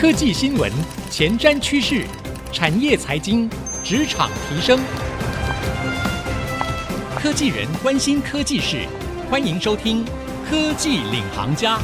科技新闻、前瞻趋势、产业财经、职场提升，科技人关心科技事，欢迎收听《科技领航家》。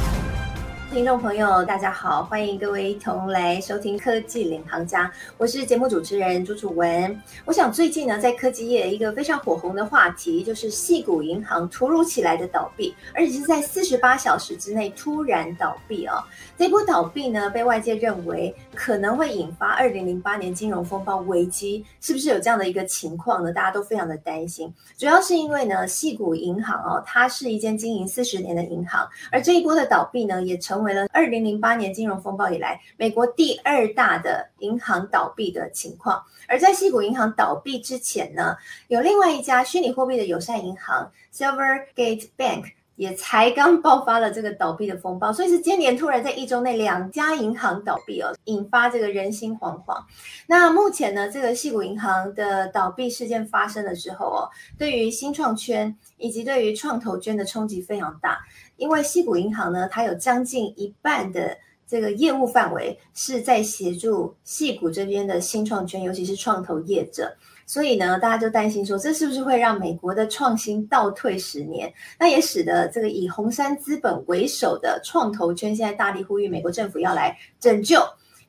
听众朋友，大家好，欢迎各位一同来收听《科技领航家》，我是节目主持人朱楚文。我想最近呢，在科技业一个非常火红的话题，就是细谷银行突如其来的倒闭，而且是在四十八小时之内突然倒闭、哦！这波倒闭呢，被外界认为可能会引发二零零八年金融风暴危机，是不是有这样的一个情况呢？大家都非常的担心，主要是因为呢，矽谷银行哦，它是一间经营四十年的银行，而这一波的倒闭呢，也成为了二零零八年金融风暴以来美国第二大的银行倒闭的情况。而在矽谷银行倒闭之前呢，有另外一家虚拟货币的友善银行 Silvergate Bank 也才刚爆发了这个倒闭的风暴，所以是今年突然在一周内两家银行倒闭哦，引发这个人心惶惶。那目前呢，这个矽谷银行的倒闭事件发生的时候哦，对于新创圈以及对于创投圈的冲击非常大。因为矽谷银行呢，它有将近一半的这个业务范围是在协助矽谷这边的新创圈，尤其是创投业者，所以呢，大家就担心说，这是不是会让美国的创新倒退十年？那也使得这个以红杉资本为首的创投圈现在大力呼吁美国政府要来拯救，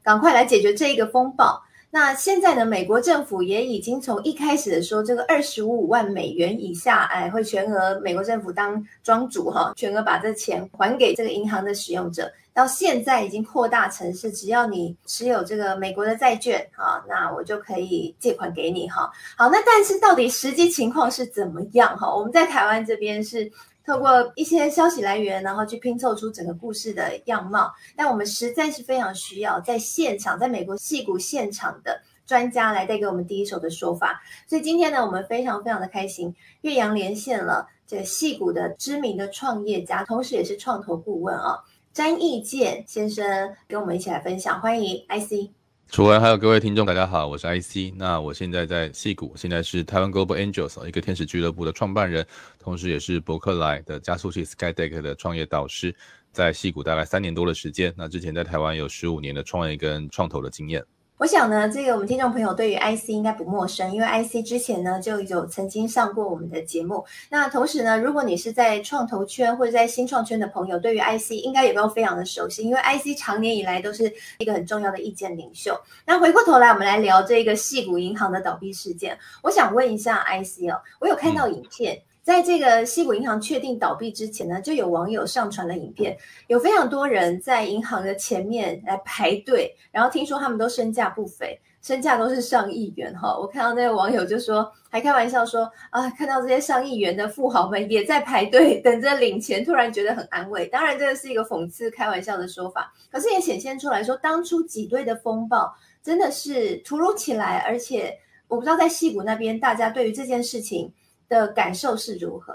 赶快来解决这一个风暴。那现在呢，美国政府也已经从一开始的说这个二十五万美元以下，哎，会全额美国政府当庄主哈，全额把这钱还给这个银行的使用者，到现在已经扩大城市只要你持有这个美国的债券哈，那我就可以借款给你哈。好，那但是到底实际情况是怎么样哈？我们在台湾这边是。透过一些消息来源，然后去拼凑出整个故事的样貌。但我们实在是非常需要在现场，在美国戏谷现场的专家来带给我们第一手的说法。所以今天呢，我们非常非常的开心，岳阳连线了这个矽谷的知名的创业家，同时也是创投顾问啊，詹义健先生跟我们一起来分享。欢迎 IC。楚文，还有各位听众，大家好，我是 IC。那我现在在戏谷，现在是台湾 Global Angels 一个天使俱乐部的创办人，同时也是伯克莱的加速器 Skydeck 的创业导师，在戏谷大概三年多的时间。那之前在台湾有十五年的创业跟创投的经验。我想呢，这个我们听众朋友对于 IC 应该不陌生，因为 IC 之前呢就有曾经上过我们的节目。那同时呢，如果你是在创投圈或者在新创圈的朋友，对于 IC 应该也都非常的熟悉，因为 IC 长年以来都是一个很重要的意见领袖。那回过头来，我们来聊这个矽谷银行的倒闭事件。我想问一下 IC 哦，我有看到影片。嗯在这个西谷银行确定倒闭之前呢，就有网友上传了影片，有非常多人在银行的前面来排队，然后听说他们都身价不菲，身价都是上亿元哈。我看到那个网友就说，还开玩笑说啊，看到这些上亿元的富豪们也在排队等着领钱，突然觉得很安慰。当然，这个是一个讽刺、开玩笑的说法，可是也显现出来说，当初挤兑的风暴真的是突如其来，而且我不知道在西谷那边大家对于这件事情。的感受是如何？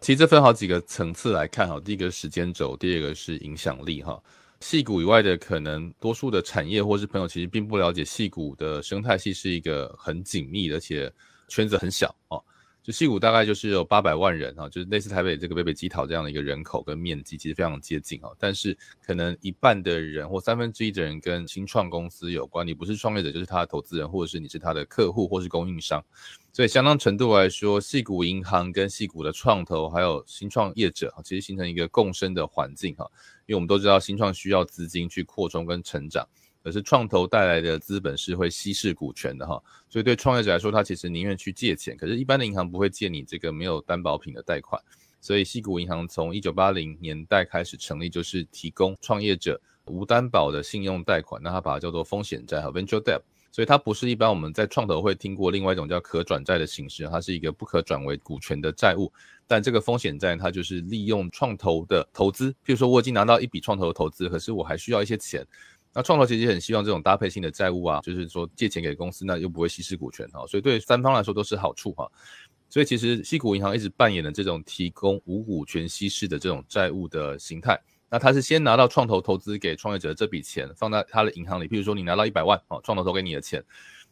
其实这分好几个层次来看哈，第一个时间轴，第二个是影响力哈。戏骨以外的可能多数的产业或是朋友其实并不了解戏骨的生态系是一个很紧密，而且圈子很小哦。就矽谷大概就是有八百万人哈，就是类似台北这个北北基桃这样的一个人口跟面积，其实非常接近哈。但是可能一半的人或三分之一的人跟新创公司有关，你不是创业者就是他的投资人，或者是你是他的客户或是供应商。所以相当程度来说，矽谷银行跟矽谷的创投还有新创业者哈，其实形成一个共生的环境哈。因为我们都知道新创需要资金去扩充跟成长。可是创投带来的资本是会稀释股权的哈，所以对创业者来说，他其实宁愿去借钱。可是，一般的银行不会借你这个没有担保品的贷款。所以，矽谷银行从一九八零年代开始成立，就是提供创业者无担保的信用贷款，那他把它叫做风险债和 venture debt。所以，它不是一般我们在创投会听过另外一种叫可转债的形式，它是一个不可转为股权的债务。但这个风险债，它就是利用创投的投资，譬如说我已经拿到一笔创投的投资，可是我还需要一些钱。那创投其实很希望这种搭配性的债务啊，就是说借钱给公司，那又不会稀释股权哈，所以对三方来说都是好处哈。所以其实西谷银行一直扮演的这种提供无股权稀释的这种债务的形态。那他是先拿到创投投资给创业者的这笔钱放在他的银行里，譬如说你拿到一百万哦，创投投给你的钱，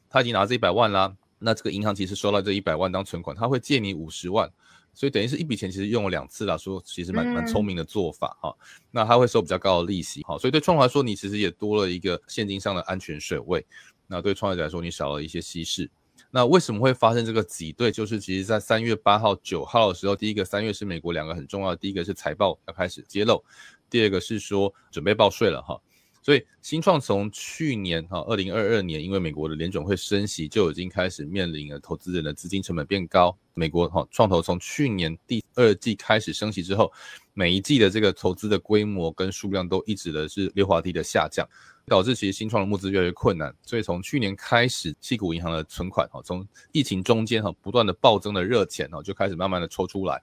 他已经拿这一百万啦，那这个银行其实收到这一百万当存款，他会借你五十万。所以等于是一笔钱其实用了两次啦，说其实蛮蛮聪明的做法哈。那他会收比较高的利息哈，所以对创投来说，你其实也多了一个现金上的安全水位。那对创业者来说，你少了一些稀释。那为什么会发生这个挤兑？就是其实在三月八号、九号的时候，第一个三月是美国两个很重要的，第一个是财报要开始揭露，第二个是说准备报税了哈。所以新创从去年哈，二零二二年，因为美国的联准会升息，就已经开始面临了投资人的资金成本变高。美国哈创投从去年第二季开始升息之后，每一季的这个投资的规模跟数量都一直的是溜滑梯的下降，导致其实新创的募资越来越困难。所以从去年开始，矽谷银行的存款哈，从疫情中间哈不断的暴增的热钱哈，就开始慢慢的抽出来。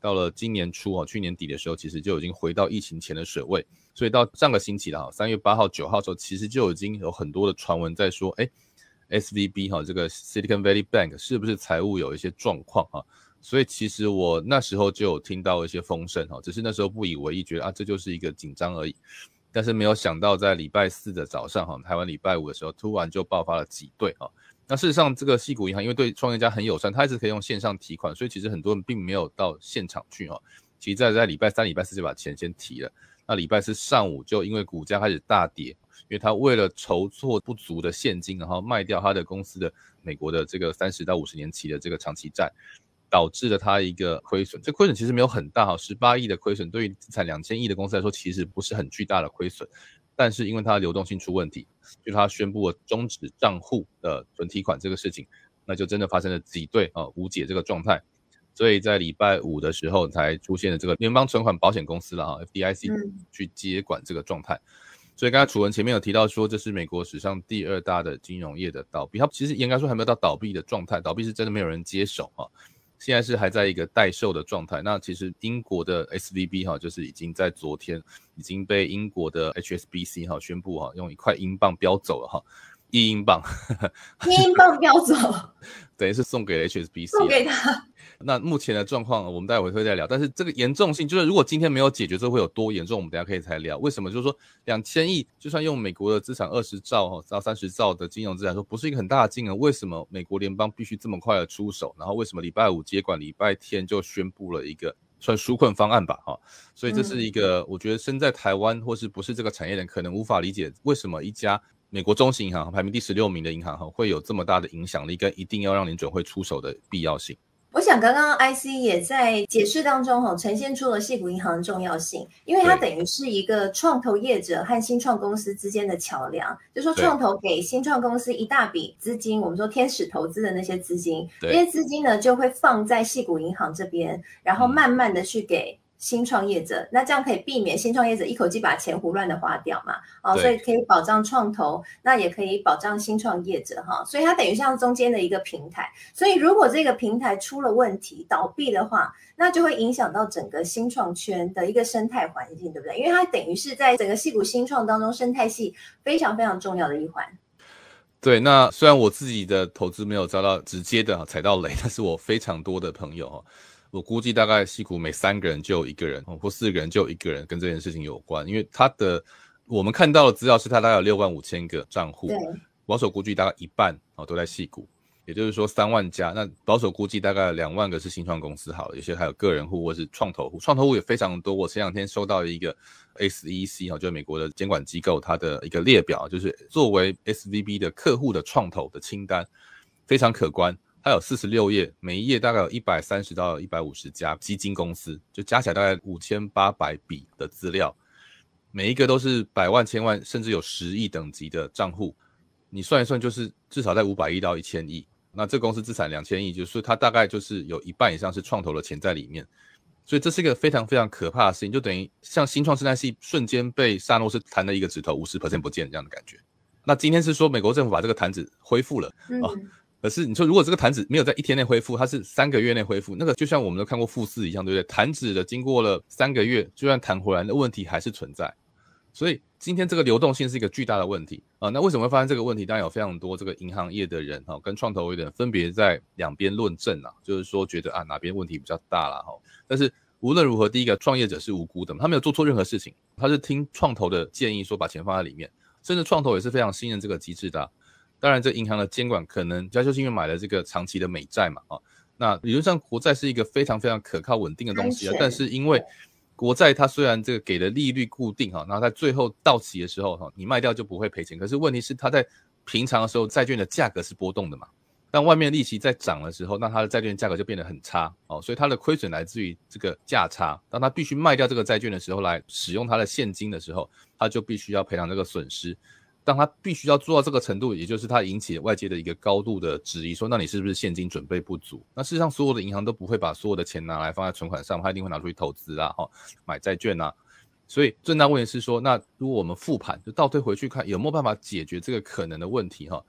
到了今年初啊，去年底的时候，其实就已经回到疫情前的水位。所以到上个星期了哈，三月八号、九号的时候，其实就已经有很多的传闻在说，哎，SVB 哈，这个 Silicon Valley Bank 是不是财务有一些状况哈？所以其实我那时候就有听到一些风声哈，只是那时候不以为意，觉得啊，这就是一个紧张而已。但是没有想到，在礼拜四的早上哈，台湾礼拜五的时候，突然就爆发了挤兑哈。那事实上，这个矽谷银行因为对创业家很友善，它一直可以用线上提款，所以其实很多人并没有到现场去哈。其实在在礼拜三、礼拜四就把钱先提了。那礼拜四上午就因为股价开始大跌，因为他为了筹措不足的现金，然后卖掉他的公司的美国的这个三十到五十年期的这个长期债，导致了他一个亏损。这亏损其实没有很大哈，十八亿的亏损对于资产两千亿的公司来说，其实不是很巨大的亏损。但是因为它的流动性出问题，就它宣布了终止账户的存提款这个事情，那就真的发生了挤兑啊无解这个状态，所以在礼拜五的时候才出现了这个联邦存款保险公司了啊 FDIC 去接管这个状态。所以刚才楚文前面有提到说，这是美国史上第二大的金融业的倒闭，它其实应该说还没有到倒闭的状态，倒闭是真的没有人接手啊。现在是还在一个待售的状态。那其实英国的 SVB 哈，就是已经在昨天已经被英国的 HSBC 哈宣布哈，用一块英镑标走了哈，一英镑，一英镑标走，等于是送给了 HSBC，送给他。那目前的状况，我们待会会再聊。但是这个严重性，就是如果今天没有解决，这会有多严重？我们等下可以再聊。为什么？就是说，两千亿，就算用美国的资产二十兆到三十兆的金融资产，说不是一个很大的金额。为什么美国联邦必须这么快的出手？然后为什么礼拜五接管，礼拜天就宣布了一个算纾困方案吧？哈，所以这是一个我觉得身在台湾或是不是这个产业的人可能无法理解，为什么一家美国中型银行排名第十六名的银行哈会有这么大的影响力，跟一定要让联准会出手的必要性。我想刚刚 IC 也在解释当中哈，呈现出了矽谷银行的重要性，因为它等于是一个创投业者和新创公司之间的桥梁。就说创投给新创公司一大笔资金，我们说天使投资的那些资金，这些资金呢就会放在矽谷银行这边，然后慢慢的去给。新创业者，那这样可以避免新创业者一口气把钱胡乱的花掉嘛？哦，所以可以保障创投，那也可以保障新创业者哈。所以它等于像中间的一个平台。所以如果这个平台出了问题，倒闭的话，那就会影响到整个新创圈的一个生态环境，对不对？因为它等于是在整个戏谷新创当中生态系非常非常重要的一环。对，那虽然我自己的投资没有遭到直接的踩到雷，但是我非常多的朋友哈。我估计大概矽谷每三个人就有一个人，或四个人就有一个人跟这件事情有关，因为他的我们看到的资料是他大概有六万五千个账户，保守估计大概一半哦都在矽谷，也就是说三万家，那保守估计大概两万个是新创公司好了，有些还有个人户或是创投户，创投户也非常多。我前两天收到一个 SEC 哈，就是美国的监管机构，它的一个列表，就是作为 SVB 的客户的创投的清单，非常可观。它有四十六页，每一页大概有一百三十到一百五十家基金公司，就加起来大概五千八百笔的资料，每一个都是百万、千万，甚至有十亿等级的账户。你算一算，就是至少在五百亿到一千亿。那这公司资产两千亿，就是它大概就是有一半以上是创投的钱在里面。所以这是一个非常非常可怕的事情，就等于像新创生态系瞬间被萨诺斯弹了一个指头，五十 percent 不见这样的感觉。那今天是说美国政府把这个坛子恢复了啊。嗯可是你说，如果这个弹指没有在一天内恢复，它是三个月内恢复，那个就像我们都看过富士一样，对不对？弹指的经过了三个月，就算弹回来，那问题还是存在。所以今天这个流动性是一个巨大的问题啊。那为什么会发生这个问题？当然有非常多这个银行业的人哈，跟创投业的人分别在两边论证啊，就是说觉得啊哪边问题比较大了哈。但是无论如何，第一个创业者是无辜的，他没有做错任何事情，他是听创投的建议说把钱放在里面，甚至创投也是非常信任这个机制的。当然，这银行的监管可能，就是因为买了这个长期的美债嘛，啊，那理论上国债是一个非常非常可靠稳定的东西啊，但是因为国债它虽然这个给的利率固定哈，然后在最后到期的时候哈，你卖掉就不会赔钱，可是问题是它在平常的时候债券的价格是波动的嘛。当外面利息在涨的时候，那它的债券价格就变得很差哦，所以它的亏损来自于这个价差。当它必须卖掉这个债券的时候，来使用它的现金的时候，它就必须要赔偿这个损失。当他必须要做到这个程度，也就是他引起外界的一个高度的质疑，说那你是不是现金准备不足？那事实上，所有的银行都不会把所有的钱拿来放在存款上，他一定会拿出去投资啊，哈，买债券啊。所以最大问题是说，那如果我们复盘，就倒退回去看，有没有办法解决这个可能的问题？哈。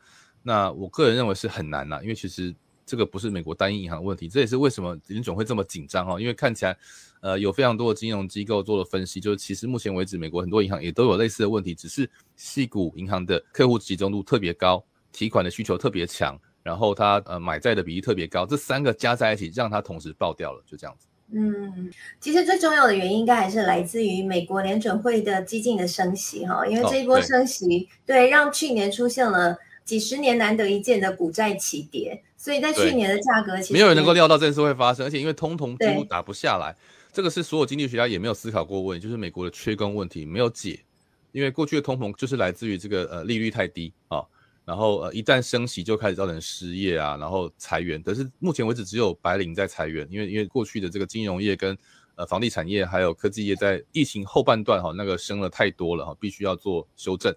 那我个人认为是很难呐，因为其实这个不是美国单一银行的问题，这也是为什么联总会这么紧张哈。因为看起来，呃，有非常多的金融机构做了分析，就是其实目前为止，美国很多银行也都有类似的问题，只是系股银行的客户集中度特别高，提款的需求特别强，然后它呃买债的比例特别高，这三个加在一起，让它同时爆掉了，就这样子。嗯，其实最重要的原因应该还是来自于美国联准会的激进的升息哈，因为这一波升息，哦、对，对，让去年出现了。几十年难得一见的股债齐跌，所以在去年的价格其实没有人能够料到这件事会发生，而且因为通膨几乎打不下来，这个是所有经济学家也没有思考过问题，就是美国的缺工问题没有解，因为过去的通膨就是来自于这个呃利率太低啊，然后呃一旦升息就开始造成失业啊，然后裁员，但是目前为止只有白领在裁员，因为因为过去的这个金融业跟呃房地产业还有科技业在疫情后半段哈那个升了太多了哈，必须要做修正。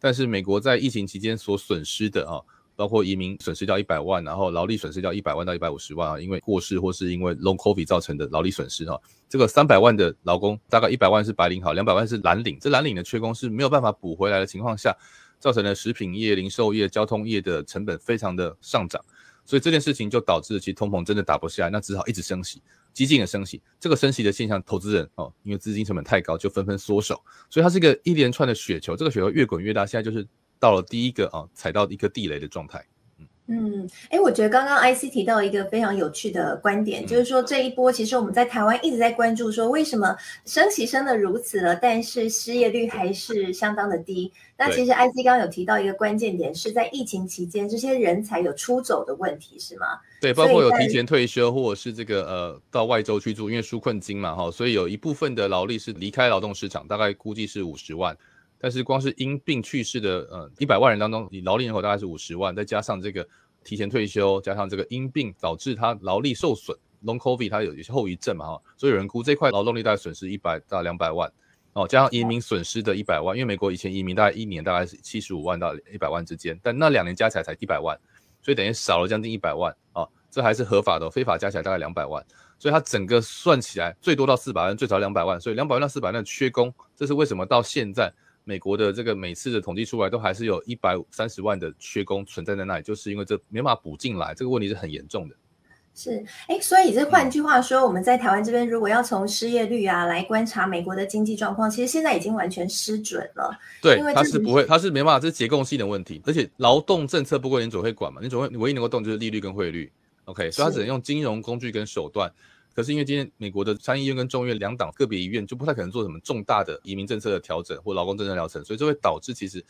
但是美国在疫情期间所损失的啊，包括移民损失掉一百万，然后劳力损失掉一百万到一百五十万啊，因为过世或是因为 Long COVID 造成的劳力损失啊，这个三百万的劳工，大概一百万是白领好，两百万是蓝领，这蓝领的缺工是没有办法补回来的情况下，造成了食品业、零售业、交通业的成本非常的上涨，所以这件事情就导致其实通膨真的打不下来，那只好一直升息。激进的升息，这个升息的现象，投资人哦，因为资金成本太高，就纷纷缩手，所以它是一个一连串的雪球，这个雪球越滚越大，现在就是到了第一个啊，踩到一个地雷的状态。嗯，哎，我觉得刚刚 IC 提到一个非常有趣的观点，嗯、就是说这一波其实我们在台湾一直在关注，说为什么升息升得如此了，但是失业率还是相当的低。那其实 IC 刚刚有提到一个关键点，是在疫情期间这些人才有出走的问题，是吗？对，包括有提前退休或者是这个呃到外州去住，因为纾困金嘛哈，所以有一部分的劳力是离开劳动市场，大概估计是五十万。但是光是因病去世的呃一百万人当中，你劳力人口大概是五十万，再加上这个提前退休，加上这个因病导致他劳力受损，Long COVID 它有一些后遗症嘛哈，所以有人估这块劳动力大概损失一百到两百万哦，加上移民损失的一百万，因为美国以前移民大概一年大概是七十五万到一百万之间，但那两年加起来才一百万，所以等于少了将近一百万啊，这还是合法的，非法加起来大概两百万，所以它整个算起来最多到四百万，最少两百万，所以两百万到四百万的缺工，这是为什么到现在。美国的这个每次的统计出来，都还是有一百三十万的缺工存在在那里，就是因为这没办法补进来，这个问题是很严重的。是，哎，所以这换句话说，嗯、我们在台湾这边，如果要从失业率啊来观察美国的经济状况，其实现在已经完全失准了。对，因为它是不会，它是没办法，这是结构性的问题。而且劳动政策不归联总会管嘛，联总会唯一能够动就是利率跟汇率。OK，所以它只能用金融工具跟手段。可是因为今天美国的参议院跟众院两党个别议院就不太可能做什么重大的移民政策的调整或劳工政策疗程，所以这会导致其实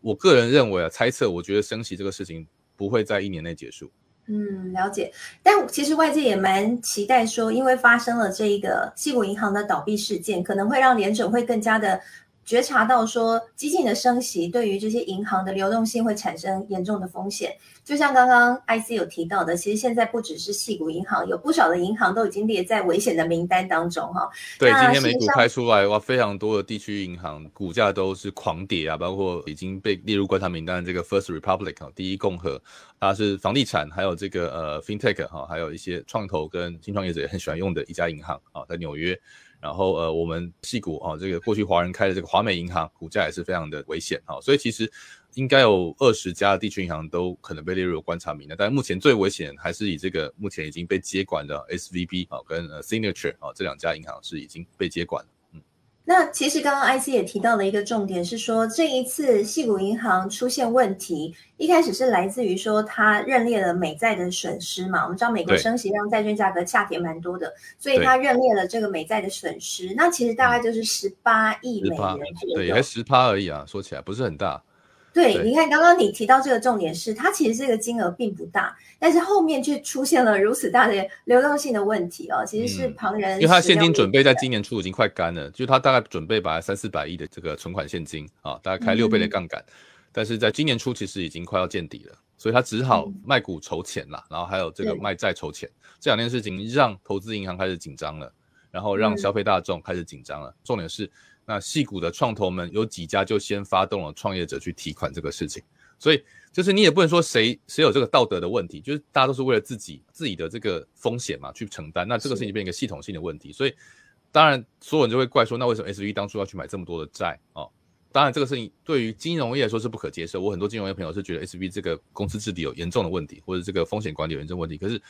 我个人认为啊，猜测我觉得升息这个事情不会在一年内结束。嗯，了解。但其实外界也蛮期待说，因为发生了这一个矽谷银行的倒闭事件，可能会让联准会更加的。觉察到说，激进的升息对于这些银行的流动性会产生严重的风险。就像刚刚 IC 有提到的，其实现在不只是矽谷银行，有不少的银行都已经列在危险的名单当中哈。对，今天美股开出来哇，非常多的地区银行股价都是狂跌啊，包括已经被列入观察名单的这个 First Republic 啊，第一共和，它是房地产，还有这个呃 FinTech 哈，还有一些创投跟新创业者也很喜欢用的一家银行啊，在纽约。然后呃，我们细股啊，这个过去华人开的这个华美银行，股价也是非常的危险哈，所以其实应该有二十家地区银行都可能被列入观察名单，但目前最危险还是以这个目前已经被接管的 SVB 啊跟呃 Signature 啊这两家银行是已经被接管了。那其实刚刚 IC 也提到了一个重点，是说这一次细谷银行出现问题，一开始是来自于说它认列了美债的损失嘛。我们知道美国升息让债券价格下跌蛮多的，所以它认列了这个美债的损失。那其实大概就是十八亿美元对，还十趴而已啊，说起来不是很大。对，对你看刚刚你提到这个重点是，它其实这个金额并不大，但是后面却出现了如此大的流动性的问题哦，其实是旁人、嗯。因为他现金准备在今年初已经快干了，就他大概准备把三四百亿的这个存款现金啊，大概开六倍的杠杆，嗯、但是在今年初其实已经快要见底了，所以他只好卖股筹钱啦，然后还有这个卖债筹钱，这两件事情让投资银行开始紧张了，然后让消费大众开始紧张了，嗯、重点是。那戏股的创投们有几家就先发动了创业者去提款这个事情，所以就是你也不能说谁谁有这个道德的问题，就是大家都是为了自己自己的这个风险嘛去承担，那这个事情变成一个系统性的问题，所以当然所有人就会怪说，那为什么 SVB 当初要去买这么多的债哦？当然这个事情对于金融业来说是不可接受，我很多金融业朋友是觉得 SVB 这个公司治理有严重的问题，或者这个风险管理有严重问题，可是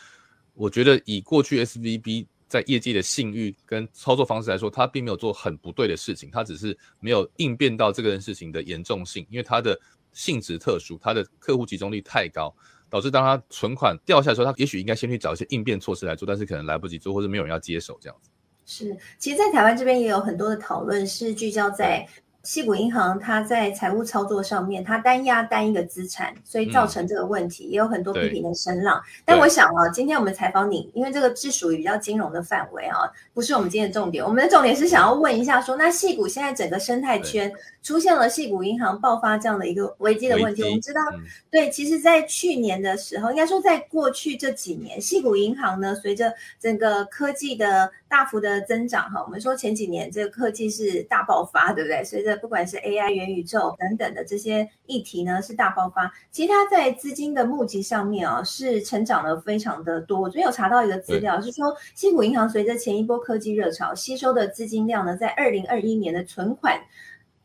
我觉得以过去 SVB 在业界的信誉跟操作方式来说，他并没有做很不对的事情，他只是没有应变到这个事情的严重性，因为他的性质特殊，他的客户集中率太高，导致当他存款掉下来的时候，他也许应该先去找一些应变措施来做，但是可能来不及做，或者没有人要接手这样子。是，其实，在台湾这边也有很多的讨论，是聚焦在。矽谷银行，它在财务操作上面，它单压单一个资产，所以造成这个问题，嗯、也有很多批评的声浪。但我想啊，今天我们采访你，因为这个是属于比较金融的范围啊，不是我们今天的重点。我们的重点是想要问一下说，说那细谷现在整个生态圈出现了细谷银行爆发这样的一个危机的问题。我们知道，嗯、对，其实，在去年的时候，应该说在过去这几年，细谷银行呢，随着整个科技的大幅的增长，哈，我们说前几年这个科技是大爆发，对不对？随着不管是 AI、元宇宙等等的这些议题呢，是大爆发。其实它在资金的募集上面啊，是成长的非常的多。我昨天有查到一个资料，是说西谷银行随着前一波科技热潮吸收的资金量呢，在二零二一年的存款。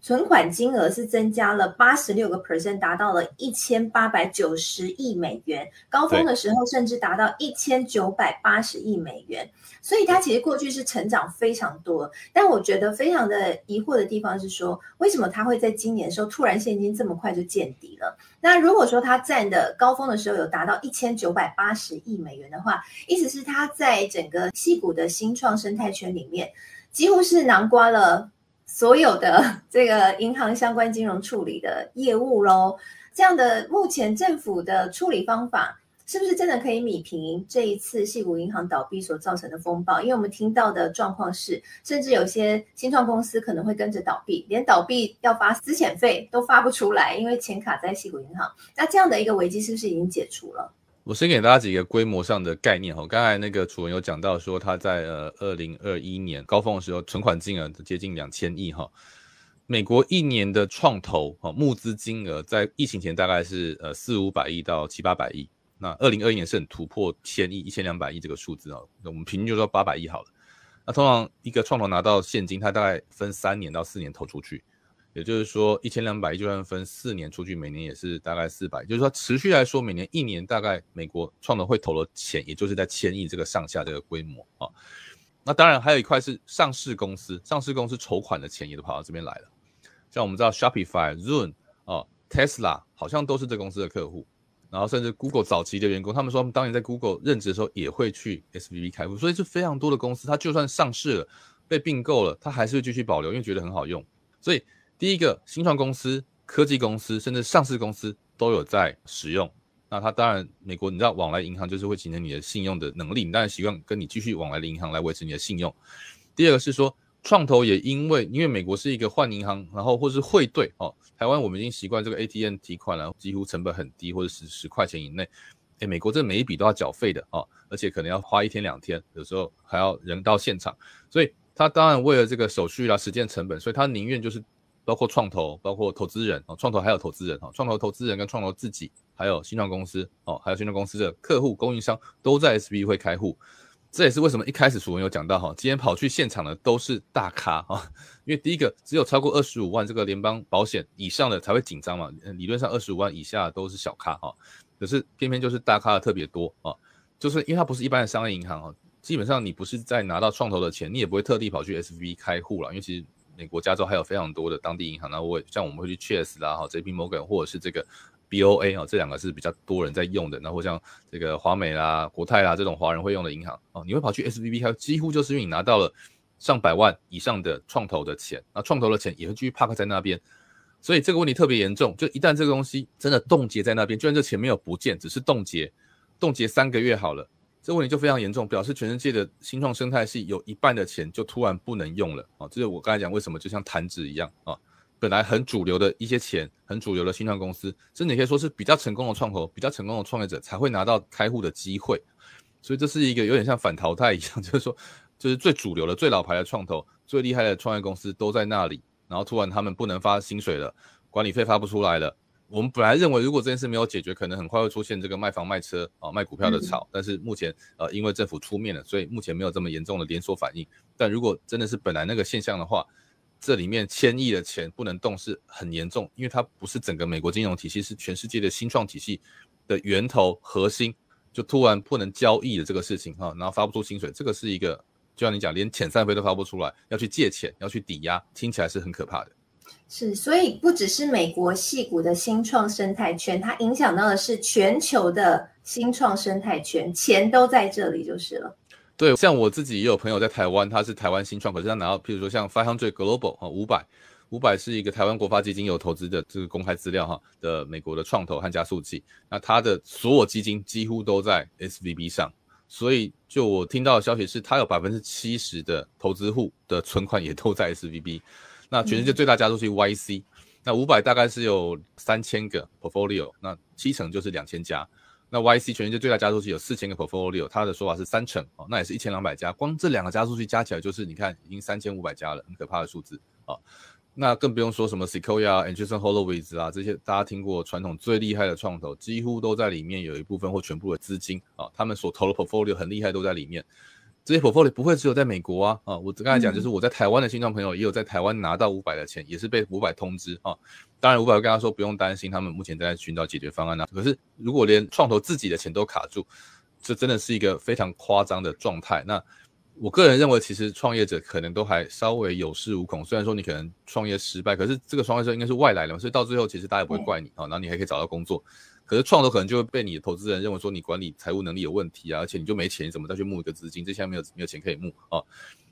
存款金额是增加了八十六个 percent，达到了一千八百九十亿美元，高峰的时候甚至达到一千九百八十亿美元。所以它其实过去是成长非常多，但我觉得非常的疑惑的地方是说，为什么它会在今年的时候突然现金这么快就见底了？那如果说它占的高峰的时候有达到一千九百八十亿美元的话，意思是它在整个西谷的新创生态圈里面，几乎是囊括了。所有的 这个银行相关金融处理的业务喽，这样的目前政府的处理方法，是不是真的可以米平这一次系谷银行倒闭所造成的风暴？因为我们听到的状况是，甚至有些新创公司可能会跟着倒闭，连倒闭要发资遣费都发不出来，因为钱卡在系谷银行。那这样的一个危机是不是已经解除了？我先给大家几个规模上的概念哈，刚才那个楚文有讲到说他在呃二零二一年高峰的时候存款金额接近两千亿哈，美国一年的创投哈募资金额在疫情前大概是呃四五百亿到七八百亿，那二零二一年是很突破千亿一千两百亿这个数字啊，那我们平均就说八百亿好了，那通常一个创投拿到现金，它大概分三年到四年投出去。也就是说，一千两百亿就算分四年出去，每年也是大概四百。就是说，持续来说，每年一年大概美国创投会投的钱，也就是在千亿这个上下这个规模啊。那当然还有一块是上市公司，上市公司筹款的钱也都跑到这边来了。像我们知道 Shopify、Zoom 啊、Tesla 好像都是这公司的客户，然后甚至 Google 早期的员工，他们说他们当年在 Google 任职的时候也会去 SVB 开户，所以是非常多的公司，它就算上市了、被并购了，它还是会继续保留，因为觉得很好用，所以。第一个，新创公司、科技公司，甚至上市公司都有在使用。那它当然，美国你知道，往来银行就是会形成你的信用的能力，你当然习惯跟你继续往来的银行来维持你的信用。第二个是说，创投也因为因为美国是一个换银行，然后或是汇兑哦，台湾我们已经习惯这个 ATM 提款了，几乎成本很低，或者十十块钱以内。诶，美国这每一笔都要缴费的哦，而且可能要花一天两天，有时候还要人到现场，所以他当然为了这个手续啦、时间成本，所以他宁愿就是。包括创投，包括投资人啊，创投还有投资人啊，创投投资人跟创投自己，还有新创公司哦，还有新创公司的客户供应商都在 SV 会开户，这也是为什么一开始楚文有讲到哈，今天跑去现场的都是大咖哈，因为第一个只有超过二十五万这个联邦保险以上的才会紧张嘛，理论上二十五万以下都是小咖哈，可是偏偏就是大咖的特别多啊，就是因为它不是一般的商业银行啊，基本上你不是在拿到创投的钱，你也不会特地跑去 SV 开户了，因为其实。美国加州还有非常多的当地银行，那我像我们会去 Chase 啦，哈，JP Morgan 或者是这个 BOA 哦，这两个是比较多人在用的。然后像这个华美啦、国泰啦这种华人会用的银行哦，你会跑去 SVB 开，几乎就是因为你拿到了上百万以上的创投的钱，那创投的钱也会继续 park 在那边，所以这个问题特别严重。就一旦这个东西真的冻结在那边，就算这钱没有不见，只是冻结，冻结三个月好了，这问题就非常严重，表示全世界的新创生态系有一半的钱就突然不能用了啊！这是我刚才讲为什么就像弹指一样啊，本来很主流的一些钱，很主流的新创公司，甚至可以说是比较成功的创投、比较成功的创业者才会拿到开户的机会。所以这是一个有点像反淘汰一样，就是说，就是最主流的、最老牌的创投、最厉害的创业公司都在那里，然后突然他们不能发薪水了，管理费发不出来了。我们本来认为，如果这件事没有解决，可能很快会出现这个卖房卖车啊、卖股票的潮。但是目前呃，因为政府出面了，所以目前没有这么严重的连锁反应。但如果真的是本来那个现象的话，这里面千亿的钱不能动是很严重，因为它不是整个美国金融体系，是全世界的新创体系的源头核心。就突然不能交易的这个事情哈，然后发不出薪水，这个是一个，就像你讲，连遣散费都发不出来，要去借钱，要去抵押，听起来是很可怕的。是，所以不只是美国矽谷的新创生态圈，它影响到的是全球的新创生态圈，钱都在这里就是了。对，像我自己也有朋友在台湾，他是台湾新创，可是他拿到，譬如说像 Five Hundred Global 啊，五百。五百是一个台湾国发基金有投资的这个公开资料哈的美国的创投和加速器，那它的所有基金几乎都在 SVB 上，所以就我听到的消息是，它有百分之七十的投资户的存款也都在 SVB。那全世界最大加速器 YC，那五百大概是有三千个 portfolio，那七成就是两千家。那 YC 全世界最大加速器有四千个 portfolio，它的说法是三成哦，那也是一千两百家，光这两个加速器加起来就是你看已经三千五百家了，很可怕的数字啊。那更不用说什么 Sequoia、Andreessen Holowitz 啊，这些大家听过传统最厉害的创投，几乎都在里面有一部分或全部的资金啊，他们所投的 portfolio 很厉害，都在里面。这些 portfolio 不会只有在美国啊啊，我刚才讲就是我在台湾的新创朋友也有在台湾拿到五百的钱，也是被五百通知啊。当然五百跟他说不用担心，他们目前在寻找解决方案啊。可是如果连创投自己的钱都卡住，这真的是一个非常夸张的状态。那我个人认为，其实创业者可能都还稍微有恃无恐。虽然说你可能创业失败，可是这个创业者应该是外来的嘛，所以到最后其实大家也不会怪你啊。然后你还可以找到工作。可是创投可能就会被你的投资人认为说你管理财务能力有问题啊，而且你就没钱，怎么再去募一个资金？这现在没有没有钱可以募啊。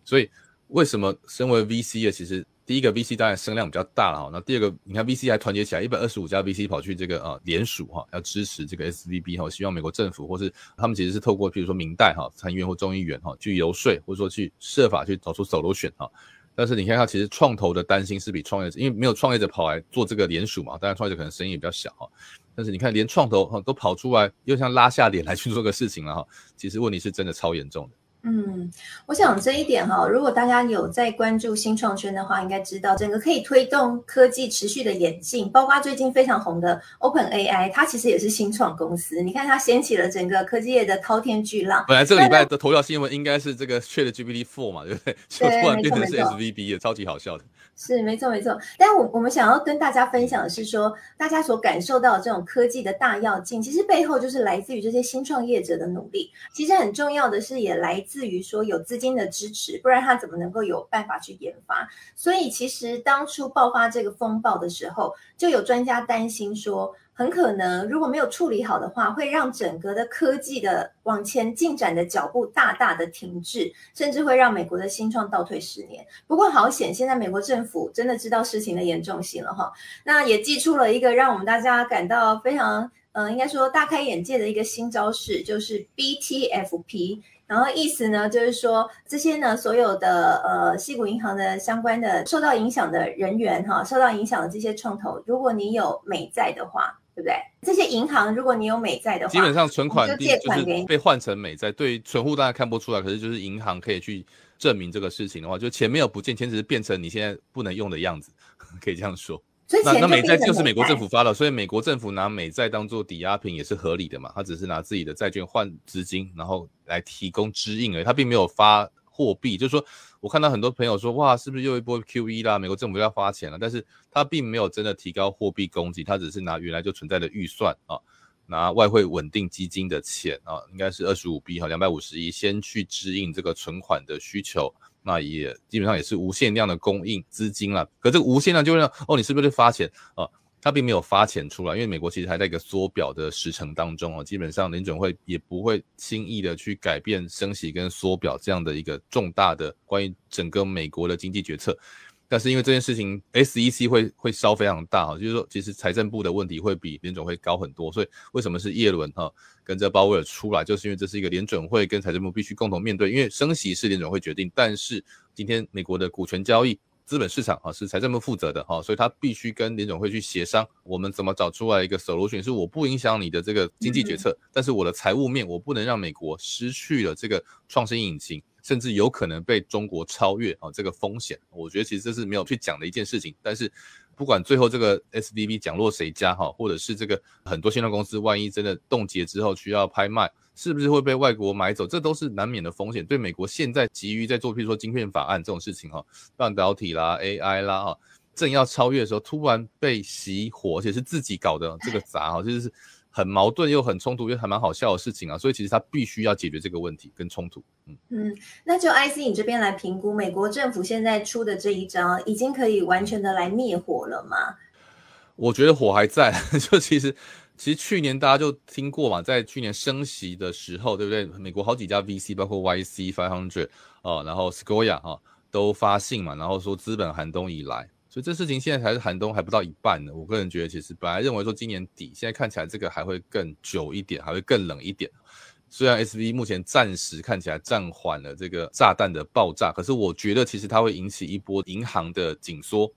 所以为什么身为 VC 的，其实？第一个 VC 当然声量比较大了哈，那第二个你看 VC 还团结起来，一百二十五家 VC 跑去这个啊联署哈，要支持这个 SVB 哈，希望美国政府或是他们其实是透过比如说民代哈参议院或众议员哈去游说或者说去设法去找出 solo 选哈，但是你看它其实创投的担心是比创业者，因为没有创业者跑来做这个联署嘛，当然创业者可能声音也比较小哈，但是你看连创投哈都跑出来，又像拉下脸来去做个事情了哈，其实问题是真的超严重的。嗯，我想这一点哈，如果大家有在关注新创圈的话，应该知道整个可以推动科技持续的演进，包括最近非常红的 OpenAI，它其实也是新创公司。你看它掀起了整个科技业的滔天巨浪。本来这个礼拜的头条新闻应该是这个 Chat GPT Four 嘛，对不对？就突然变成是 SVB 也超级好笑的。是没错没错，但我我们想要跟大家分享的是说，大家所感受到的这种科技的大跃进，其实背后就是来自于这些新创业者的努力。其实很重要的是，也来自于说有资金的支持，不然他怎么能够有办法去研发？所以其实当初爆发这个风暴的时候，就有专家担心说。很可能如果没有处理好的话，会让整个的科技的往前进展的脚步大大的停滞，甚至会让美国的新创倒退十年。不过好险，现在美国政府真的知道事情的严重性了哈，那也祭出了一个让我们大家感到非常，嗯、呃，应该说大开眼界的一个新招式，就是 BTFP。然后意思呢，就是说这些呢，所有的呃，西谷银行的相关的受到影响的人员哈，受到影响的这些创投，如果你有美债的话。对不对？这些银行，如果你有美债的话，基本上存款就借款给你，被换成美债。对于存户大家看不出来，可是就是银行可以去证明这个事情的话，就钱没有不见，钱只是变成你现在不能用的样子，可以这样说。那那美债就是美国政府发的，所以美国政府拿美债当做抵押品也是合理的嘛。他只是拿自己的债券换资金，然后来提供支应而已，他并没有发。货币就是说，我看到很多朋友说，哇，是不是又一波 QE 啦？美国政府要发钱了，但是他并没有真的提高货币供给，他只是拿原来就存在的预算啊，拿外汇稳定基金的钱啊，应该是二十五 B 哈，两百五十亿，先去支应这个存款的需求，那也基本上也是无限量的供应资金了。可这个无限量就会让哦，你是不是发钱啊？他并没有发钱出来，因为美国其实还在一个缩表的时程当中哦，基本上联准会也不会轻易的去改变升息跟缩表这样的一个重大的关于整个美国的经济决策。但是因为这件事情，SEC 会会烧非常大哈，就是说其实财政部的问题会比联准会高很多，所以为什么是叶伦哈跟着鲍威尔出来，就是因为这是一个联准会跟财政部必须共同面对，因为升息是联准会决定，但是今天美国的股权交易。资本市场啊是财政部负责的哈，所以他必须跟联总会去协商，我们怎么找出来一个 solution，是我不影响你的这个经济决策，但是我的财务面我不能让美国失去了这个创新引擎，甚至有可能被中国超越啊这个风险，我觉得其实这是没有去讲的一件事情，但是。不管最后这个 S D B 讲落谁家哈，或者是这个很多信托公司万一真的冻结之后需要拍卖，是不是会被外国买走？这都是难免的风险。对美国现在急于在做，譬如说晶片法案这种事情哈，半导体啦、AI 啦哈，正要超越的时候，突然被熄火，而且是自己搞的这个砸哈，就是。很矛盾又很冲突又还蛮好笑的事情啊，所以其实他必须要解决这个问题跟冲突。嗯嗯，那就 IC 你这边来评估，美国政府现在出的这一招，已经可以完全的来灭火了吗？我觉得火还在，就其实其实去年大家就听过嘛，在去年升息的时候，对不对？美国好几家 VC，包括 YC Five Hundred 啊，然后 Sequoia 啊，都发信嘛，然后说资本寒冬已来。所以这事情现在才是寒冬还不到一半呢。我个人觉得，其实本来认为说今年底，现在看起来这个还会更久一点，还会更冷一点。虽然 SV 目前暂时看起来暂缓了这个炸弹的爆炸，可是我觉得其实它会引起一波银行的紧缩，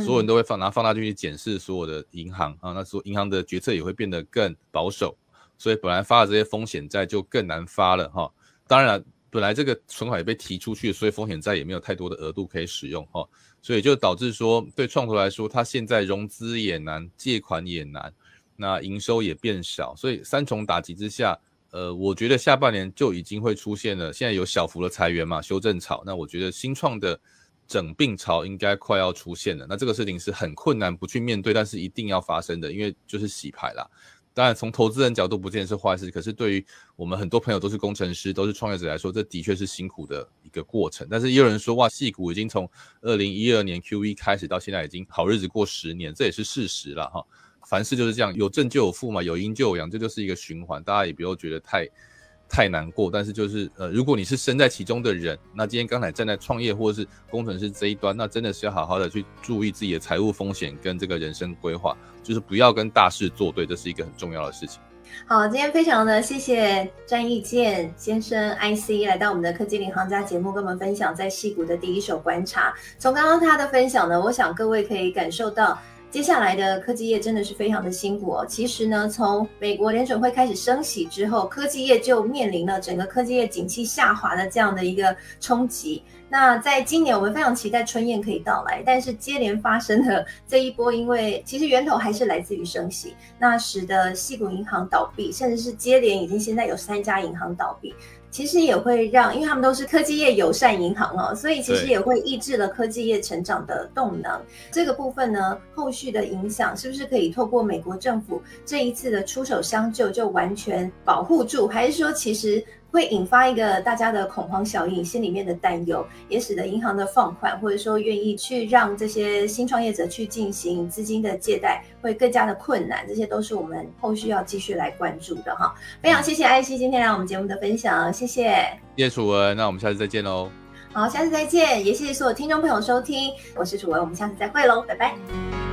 所有人都会放拿放大镜去检视所有的银行啊，那所银行的决策也会变得更保守，所以本来发的这些风险债就更难发了哈。当然。本来这个存款也被提出去，所以风险债也没有太多的额度可以使用哈，所以就导致说对创投来说，它现在融资也难，借款也难，那营收也变少，所以三重打击之下，呃，我觉得下半年就已经会出现了。现在有小幅的裁员嘛，修正潮，那我觉得新创的整病潮应该快要出现了。那这个事情是很困难不去面对，但是一定要发生的，因为就是洗牌啦。当然，从投资人角度不见得是坏事，可是对于我们很多朋友都是工程师、都是创业者来说，这的确是辛苦的一个过程。但是也有人说，哇，戏股已经从二零一二年 QE 开始到现在已经好日子过十年，这也是事实了哈。凡事就是这样，有正就有负嘛，有阴就有阳，这就是一个循环，大家也不用觉得太。太难过，但是就是呃，如果你是身在其中的人，那今天刚才站在创业或者是工程师这一端，那真的是要好好的去注意自己的财务风险跟这个人生规划，就是不要跟大势作对，这是一个很重要的事情。好，今天非常的谢谢詹益鉴先生 IC 来到我们的科技领航家节目，跟我们分享在戏谷的第一手观察。从刚刚他的分享呢，我想各位可以感受到。接下来的科技业真的是非常的辛苦哦。其实呢，从美国联准会开始升息之后，科技业就面临了整个科技业景气下滑的这样的一个冲击。那在今年，我们非常期待春燕可以到来，但是接连发生的 这一波，因为其实源头还是来自于升息，那使得矽谷银行倒闭，甚至是接连已经现在有三家银行倒闭。其实也会让，因为他们都是科技业友善银行哦，所以其实也会抑制了科技业成长的动能。这个部分呢，后续的影响是不是可以透过美国政府这一次的出手相救，就完全保护住？还是说其实？会引发一个大家的恐慌效应，心里面的担忧，也使得银行的放款，或者说愿意去让这些新创业者去进行资金的借贷，会更加的困难。这些都是我们后续要继续来关注的哈。非常谢谢艾希今天来我们节目的分享，谢谢。谢谢楚文，那我们下次再见喽。好，下次再见，也谢谢所有听众朋友收听，我是楚文，我们下次再会喽，拜拜。